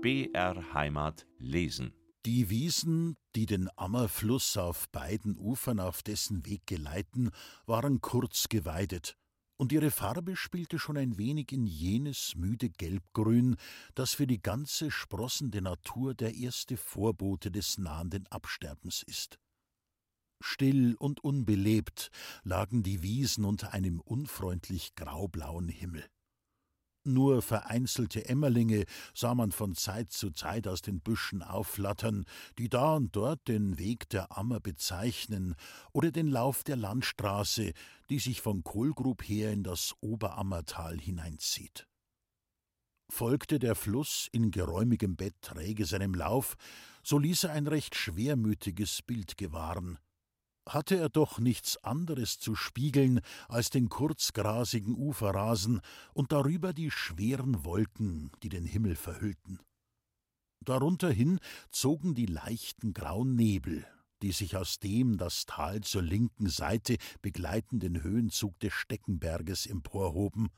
BR Heimat lesen. Die Wiesen, die den Ammerfluss auf beiden Ufern auf dessen Weg geleiten, waren kurz geweidet, und ihre Farbe spielte schon ein wenig in jenes müde Gelbgrün, das für die ganze sprossende Natur der erste Vorbote des nahenden Absterbens ist. Still und unbelebt lagen die Wiesen unter einem unfreundlich graublauen Himmel. Nur vereinzelte Emmerlinge sah man von Zeit zu Zeit aus den Büschen aufflattern, die da und dort den Weg der Ammer bezeichnen oder den Lauf der Landstraße, die sich von Kohlgrub her in das Oberammertal hineinzieht. Folgte der Fluss in geräumigem Bett träge seinem Lauf, so ließ er ein recht schwermütiges Bild gewahren hatte er doch nichts anderes zu spiegeln als den kurzgrasigen Uferrasen und darüber die schweren Wolken, die den Himmel verhüllten. Darunter hin zogen die leichten grauen Nebel, die sich aus dem das Tal zur linken Seite begleitenden Höhenzug des Steckenberges emporhoben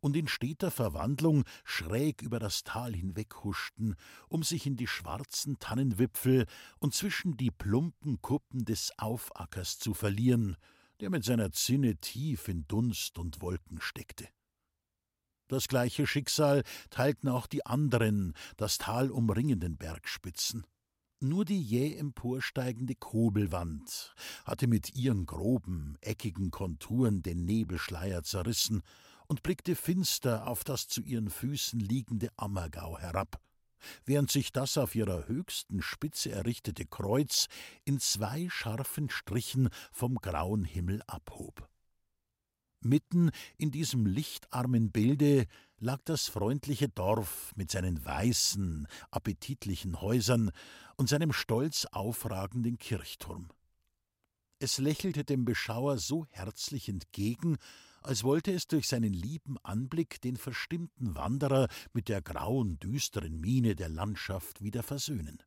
und in steter Verwandlung schräg über das Tal hinweghuschten, um sich in die schwarzen Tannenwipfel und zwischen die plumpen Kuppen des Aufackers zu verlieren, der mit seiner Zinne tief in Dunst und Wolken steckte. Das gleiche Schicksal teilten auch die anderen, das Tal umringenden Bergspitzen. Nur die jäh emporsteigende Kobelwand hatte mit ihren groben, eckigen Konturen den Nebelschleier zerrissen und blickte finster auf das zu ihren Füßen liegende Ammergau herab, während sich das auf ihrer höchsten Spitze errichtete Kreuz in zwei scharfen Strichen vom grauen Himmel abhob. Mitten in diesem lichtarmen Bilde lag das freundliche Dorf mit seinen weißen, appetitlichen Häusern und seinem stolz aufragenden Kirchturm. Es lächelte dem Beschauer so herzlich entgegen, als wollte es durch seinen lieben Anblick den verstimmten Wanderer mit der grauen, düsteren Miene der Landschaft wieder versöhnen.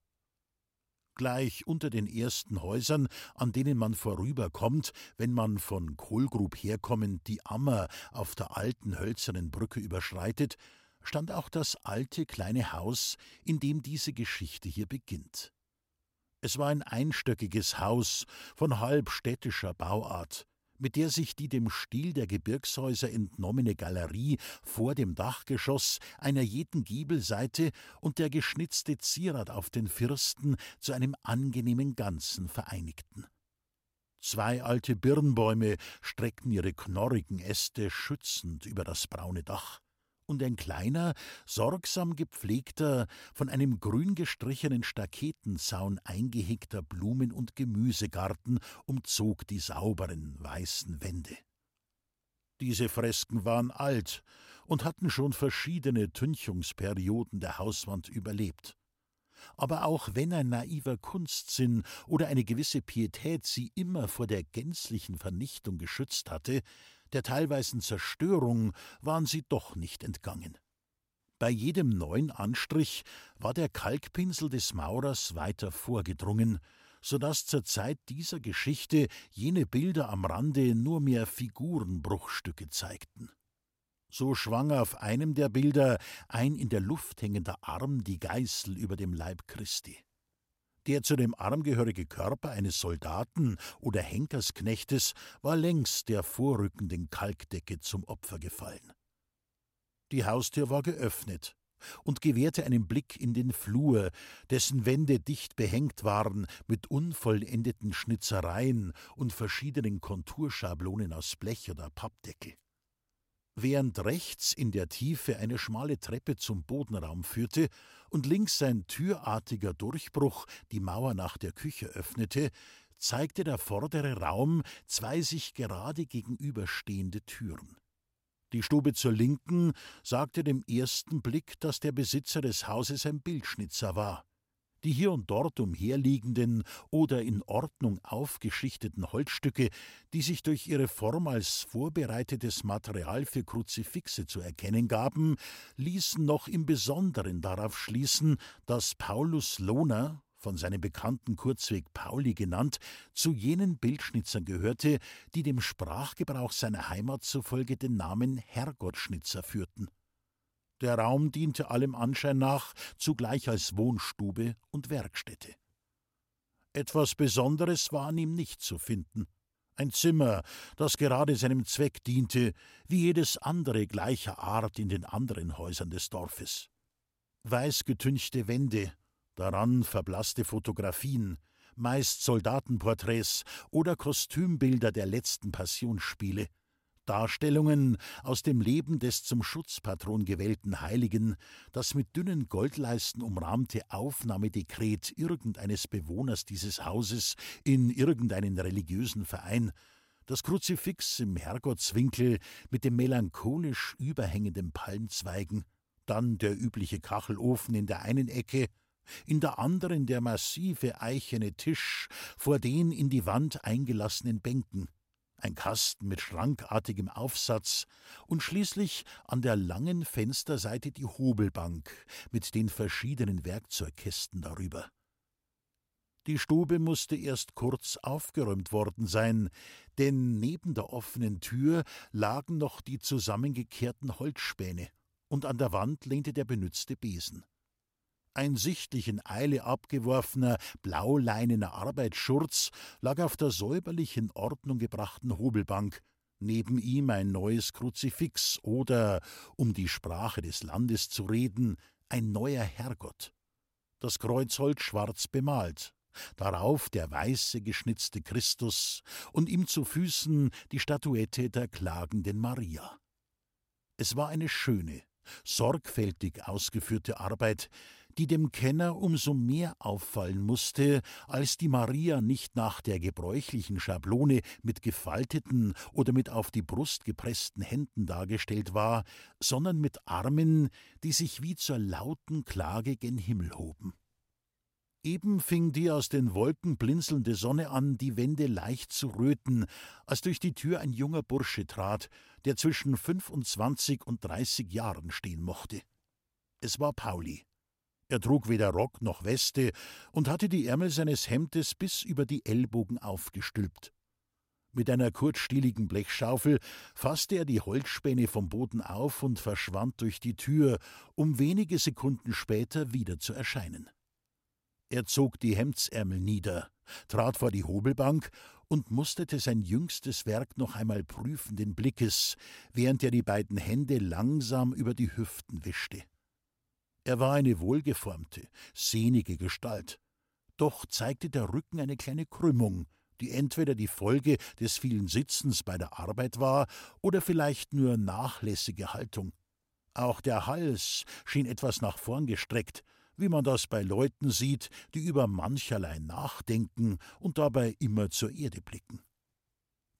Gleich unter den ersten Häusern, an denen man vorüberkommt, wenn man von Kohlgrub herkommend die Ammer auf der alten hölzernen Brücke überschreitet, stand auch das alte kleine Haus, in dem diese Geschichte hier beginnt. Es war ein einstöckiges Haus von halb städtischer Bauart, mit der sich die dem Stil der Gebirgshäuser entnommene Galerie vor dem Dachgeschoss einer jeden Giebelseite und der geschnitzte Zierat auf den Firsten zu einem angenehmen Ganzen vereinigten. Zwei alte Birnbäume streckten ihre knorrigen Äste schützend über das braune Dach und ein kleiner, sorgsam gepflegter, von einem grün gestrichenen Staketenzaun eingehegter Blumen- und Gemüsegarten umzog die sauberen, weißen Wände. Diese Fresken waren alt und hatten schon verschiedene Tünchungsperioden der Hauswand überlebt. Aber auch wenn ein naiver Kunstsinn oder eine gewisse Pietät sie immer vor der gänzlichen Vernichtung geschützt hatte, der teilweisen Zerstörung waren sie doch nicht entgangen. Bei jedem neuen Anstrich war der Kalkpinsel des Maurers weiter vorgedrungen, so dass zur Zeit dieser Geschichte jene Bilder am Rande nur mehr Figurenbruchstücke zeigten. So schwang auf einem der Bilder ein in der Luft hängender Arm die Geißel über dem Leib Christi. Der zu dem Arm gehörige Körper eines Soldaten oder Henkersknechtes war längs der vorrückenden Kalkdecke zum Opfer gefallen. Die Haustür war geöffnet und gewährte einen Blick in den Flur, dessen Wände dicht behängt waren mit unvollendeten Schnitzereien und verschiedenen Konturschablonen aus Blech oder Pappdeckel. Während rechts in der Tiefe eine schmale Treppe zum Bodenraum führte und links ein türartiger Durchbruch die Mauer nach der Küche öffnete, zeigte der vordere Raum zwei sich gerade gegenüberstehende Türen. Die Stube zur Linken sagte dem ersten Blick, dass der Besitzer des Hauses ein Bildschnitzer war. Die hier und dort umherliegenden oder in Ordnung aufgeschichteten Holzstücke, die sich durch ihre Form als vorbereitetes Material für Kruzifixe zu erkennen gaben, ließen noch im Besonderen darauf schließen, dass Paulus Lohner, von seinem bekannten Kurzweg Pauli genannt, zu jenen Bildschnitzern gehörte, die dem Sprachgebrauch seiner Heimat zufolge den Namen Herrgottschnitzer führten. Der Raum diente allem Anschein nach zugleich als Wohnstube und Werkstätte. Etwas Besonderes war an ihm nicht zu finden. Ein Zimmer, das gerade seinem Zweck diente, wie jedes andere gleicher Art in den anderen Häusern des Dorfes. Weißgetünchte Wände, daran verblasste Fotografien, meist Soldatenporträts oder Kostümbilder der letzten Passionsspiele, Darstellungen aus dem Leben des zum Schutzpatron gewählten Heiligen, das mit dünnen Goldleisten umrahmte Aufnahmedekret irgendeines Bewohners dieses Hauses in irgendeinen religiösen Verein, das Kruzifix im Herrgottswinkel mit dem melancholisch überhängenden Palmzweigen, dann der übliche Kachelofen in der einen Ecke, in der anderen der massive eichene Tisch vor den in die Wand eingelassenen Bänken, ein Kasten mit schrankartigem Aufsatz und schließlich an der langen Fensterseite die Hobelbank mit den verschiedenen Werkzeugkästen darüber. Die Stube musste erst kurz aufgeräumt worden sein, denn neben der offenen Tür lagen noch die zusammengekehrten Holzspäne, und an der Wand lehnte der benützte Besen. Ein sichtlich in Eile abgeworfener, blauleinener Arbeitsschurz lag auf der säuberlich in Ordnung gebrachten Hobelbank, neben ihm ein neues Kruzifix oder, um die Sprache des Landes zu reden, ein neuer Herrgott. Das Kreuzholz schwarz bemalt, darauf der weiße geschnitzte Christus und ihm zu Füßen die Statuette der klagenden Maria. Es war eine schöne, sorgfältig ausgeführte Arbeit, die dem Kenner umso mehr auffallen musste, als die Maria nicht nach der gebräuchlichen Schablone mit gefalteten oder mit auf die Brust gepressten Händen dargestellt war, sondern mit Armen, die sich wie zur lauten Klage gen Himmel hoben. Eben fing die aus den Wolken blinzelnde Sonne an, die Wände leicht zu röten, als durch die Tür ein junger Bursche trat, der zwischen fünfundzwanzig und dreißig Jahren stehen mochte. Es war Pauli. Er trug weder Rock noch Weste und hatte die Ärmel seines Hemdes bis über die Ellbogen aufgestülpt. Mit einer kurzstieligen Blechschaufel fasste er die Holzspäne vom Boden auf und verschwand durch die Tür, um wenige Sekunden später wieder zu erscheinen. Er zog die Hemdsärmel nieder, trat vor die Hobelbank und musterte sein jüngstes Werk noch einmal prüfenden Blickes, während er die beiden Hände langsam über die Hüften wischte. Er war eine wohlgeformte, sehnige Gestalt. Doch zeigte der Rücken eine kleine Krümmung, die entweder die Folge des vielen Sitzens bei der Arbeit war oder vielleicht nur nachlässige Haltung. Auch der Hals schien etwas nach vorn gestreckt, wie man das bei Leuten sieht, die über mancherlei nachdenken und dabei immer zur Erde blicken.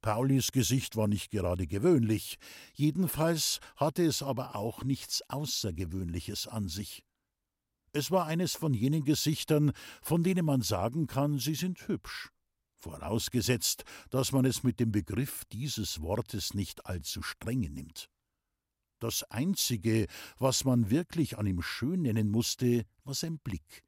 Paulis Gesicht war nicht gerade gewöhnlich, jedenfalls hatte es aber auch nichts Außergewöhnliches an sich. Es war eines von jenen Gesichtern, von denen man sagen kann, sie sind hübsch, vorausgesetzt, dass man es mit dem Begriff dieses Wortes nicht allzu strenge nimmt. Das Einzige, was man wirklich an ihm schön nennen musste, war sein Blick.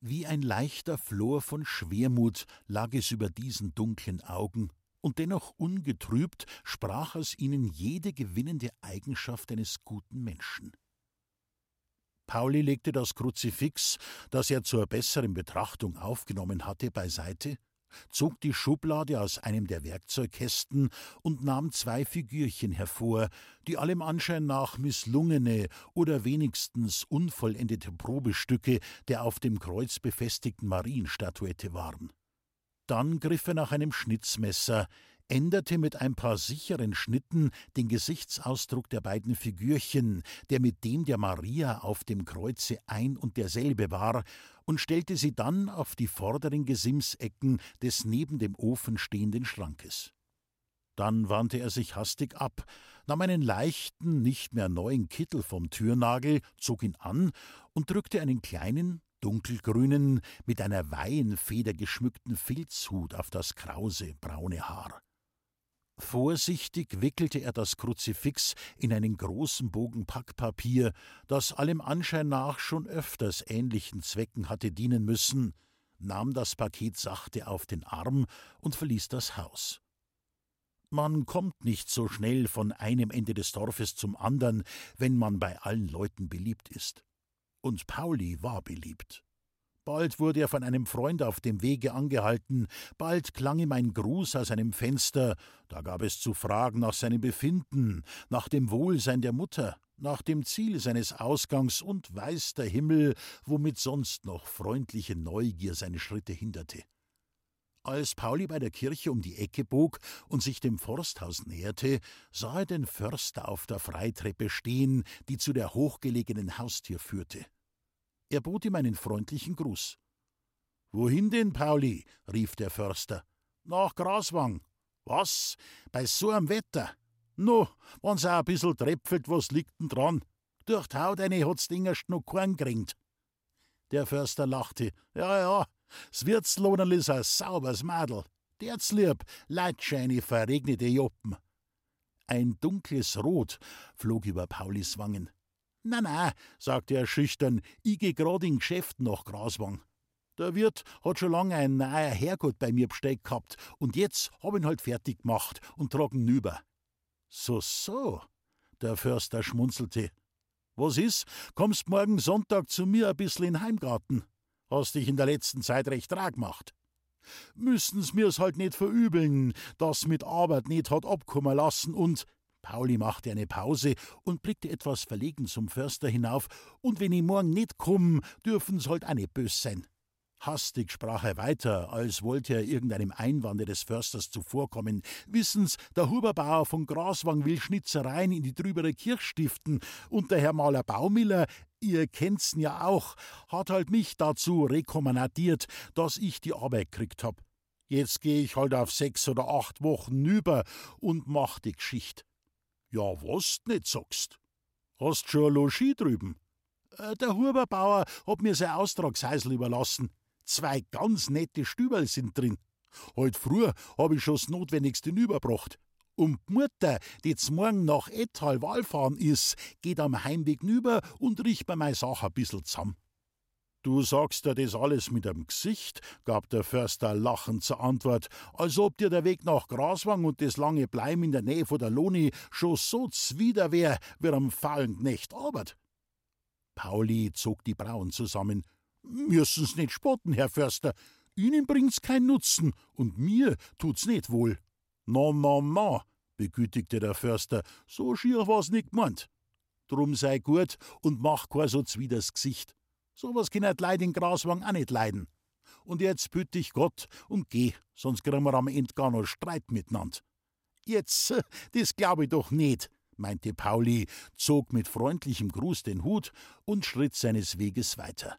Wie ein leichter Flor von Schwermut lag es über diesen dunklen Augen, und dennoch ungetrübt sprach aus ihnen jede gewinnende Eigenschaft eines guten Menschen. Pauli legte das Kruzifix, das er zur besseren Betrachtung aufgenommen hatte, beiseite, zog die Schublade aus einem der Werkzeugkästen und nahm zwei Figürchen hervor, die allem Anschein nach misslungene oder wenigstens unvollendete Probestücke der auf dem Kreuz befestigten Marienstatuette waren. Dann griff er nach einem Schnitzmesser, änderte mit ein paar sicheren Schnitten den Gesichtsausdruck der beiden Figürchen, der mit dem der Maria auf dem Kreuze ein und derselbe war, und stellte sie dann auf die vorderen Gesimsecken des neben dem Ofen stehenden Schrankes. Dann wandte er sich hastig ab, nahm einen leichten, nicht mehr neuen Kittel vom Türnagel, zog ihn an und drückte einen kleinen, dunkelgrünen, mit einer Weihenfeder geschmückten Filzhut auf das krause, braune Haar. Vorsichtig wickelte er das Kruzifix in einen großen Bogen Packpapier, das allem Anschein nach schon öfters ähnlichen Zwecken hatte dienen müssen, nahm das Paket sachte auf den Arm und verließ das Haus. Man kommt nicht so schnell von einem Ende des Dorfes zum andern, wenn man bei allen Leuten beliebt ist. Und Pauli war beliebt. Bald wurde er von einem Freund auf dem Wege angehalten, bald klang ihm ein Gruß aus einem Fenster, da gab es zu fragen nach seinem Befinden, nach dem Wohlsein der Mutter, nach dem Ziel seines Ausgangs und weiß der Himmel, womit sonst noch freundliche Neugier seine Schritte hinderte. Als Pauli bei der Kirche um die Ecke bog und sich dem Forsthaus näherte, sah er den Förster auf der Freitreppe stehen, die zu der hochgelegenen Haustür führte. Er bot ihm einen freundlichen Gruß. Wohin denn, Pauli? rief der Förster. Nach Graswang. Was? Bei so einem Wetter? No, wenn's auch ein bissel tröpfelt, was liegt denn dran? Durch die Haut eine hat's dingerst noch keinen geringt. Der Förster lachte. Ja, ja, S Wirtslohnerl is ein saubers Madel. Der's lieb, Leitscheine verregnete Joppen. Ein dunkles Rot flog über Paulis Wangen. Na, na, sagte er schüchtern, ich geh grad in Geschäft nach Graswang. Der Wirt hat schon lange ein neuer Herrgott bei mir bestellt gehabt und jetzt hab ihn halt fertig gemacht und trag ihn nüber. So, so, der Förster schmunzelte. Was is? Kommst morgen Sonntag zu mir ein bissl in Heimgarten? Hast dich in der letzten Zeit recht rar gemacht. Müssen's mir's halt nicht verübeln, dass mit Arbeit nicht hat abkommen lassen und Pauli machte eine Pause und blickte etwas verlegen zum Förster hinauf, und wenn ich morgen nicht komm, dürfen's halt auch nicht bös sein. Hastig sprach er weiter, als wollte er irgendeinem Einwande des Försters zuvorkommen. Wissen's, der Huberbauer von Graswang will Schnitzereien in die drübere Kirch stiften, und der Herr Maler Baumiller, ihr kennt's ja auch, hat halt mich dazu rekommandatiert, dass ich die Arbeit kriegt hab. Jetzt geh ich halt auf sechs oder acht Wochen nüber und mach die Geschicht. Ja, was nicht sagst? Hast schon Logis drüben? Äh, der Huberbauer hat mir sein Austragsheisel überlassen. Zwei ganz nette Stüberl sind drin. Heut früh hab ich schon's Notwendigste überbracht. Und die Mutter, die zum Morgen nach Ettal Wahlfahren is, geht am Heimweg nüber und riecht bei mei Sache ein bissl zusammen. Du sagst dir das alles mit dem Gesicht, gab der Förster lachend zur Antwort, als ob dir der Weg nach Graswang und das lange Bleiben in der Nähe von der Loni schon so zwider wär, wie am faulen Knecht arbeit. Pauli zog die Brauen zusammen. Müssen's nicht spotten, Herr Förster. Ihnen bringt's keinen Nutzen und mir tut's nicht wohl. Na, na, na, begütigte der Förster, so schier war's nicht gemeint. Drum sei gut und mach kein so zwieders Gesicht. So was kann die Leid in Graswang auch nicht leiden. Und jetzt büt ich Gott und geh, sonst kriegen wir am Ende gar noch Streit miteinander. Jetzt, das glaub ich doch nicht, meinte Pauli, zog mit freundlichem Gruß den Hut und schritt seines Weges weiter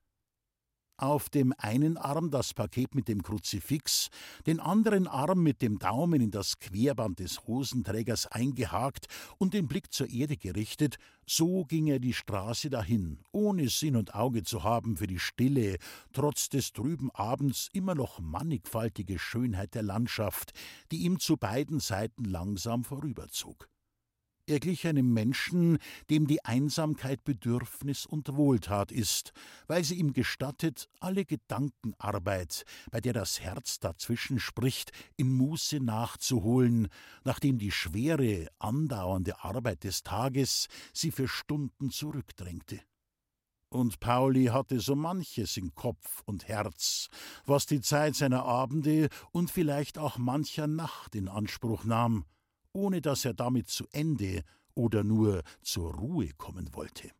auf dem einen Arm das Paket mit dem Kruzifix, den anderen Arm mit dem Daumen in das Querband des Hosenträgers eingehakt und den Blick zur Erde gerichtet, so ging er die Straße dahin, ohne Sinn und Auge zu haben für die stille, trotz des trüben Abends immer noch mannigfaltige Schönheit der Landschaft, die ihm zu beiden Seiten langsam vorüberzog. Er glich einem Menschen, dem die Einsamkeit Bedürfnis und Wohltat ist, weil sie ihm gestattet, alle Gedankenarbeit, bei der das Herz dazwischen spricht, in Muße nachzuholen, nachdem die schwere, andauernde Arbeit des Tages sie für Stunden zurückdrängte. Und Pauli hatte so manches in Kopf und Herz, was die Zeit seiner Abende und vielleicht auch mancher Nacht in Anspruch nahm, ohne dass er damit zu Ende oder nur zur Ruhe kommen wollte.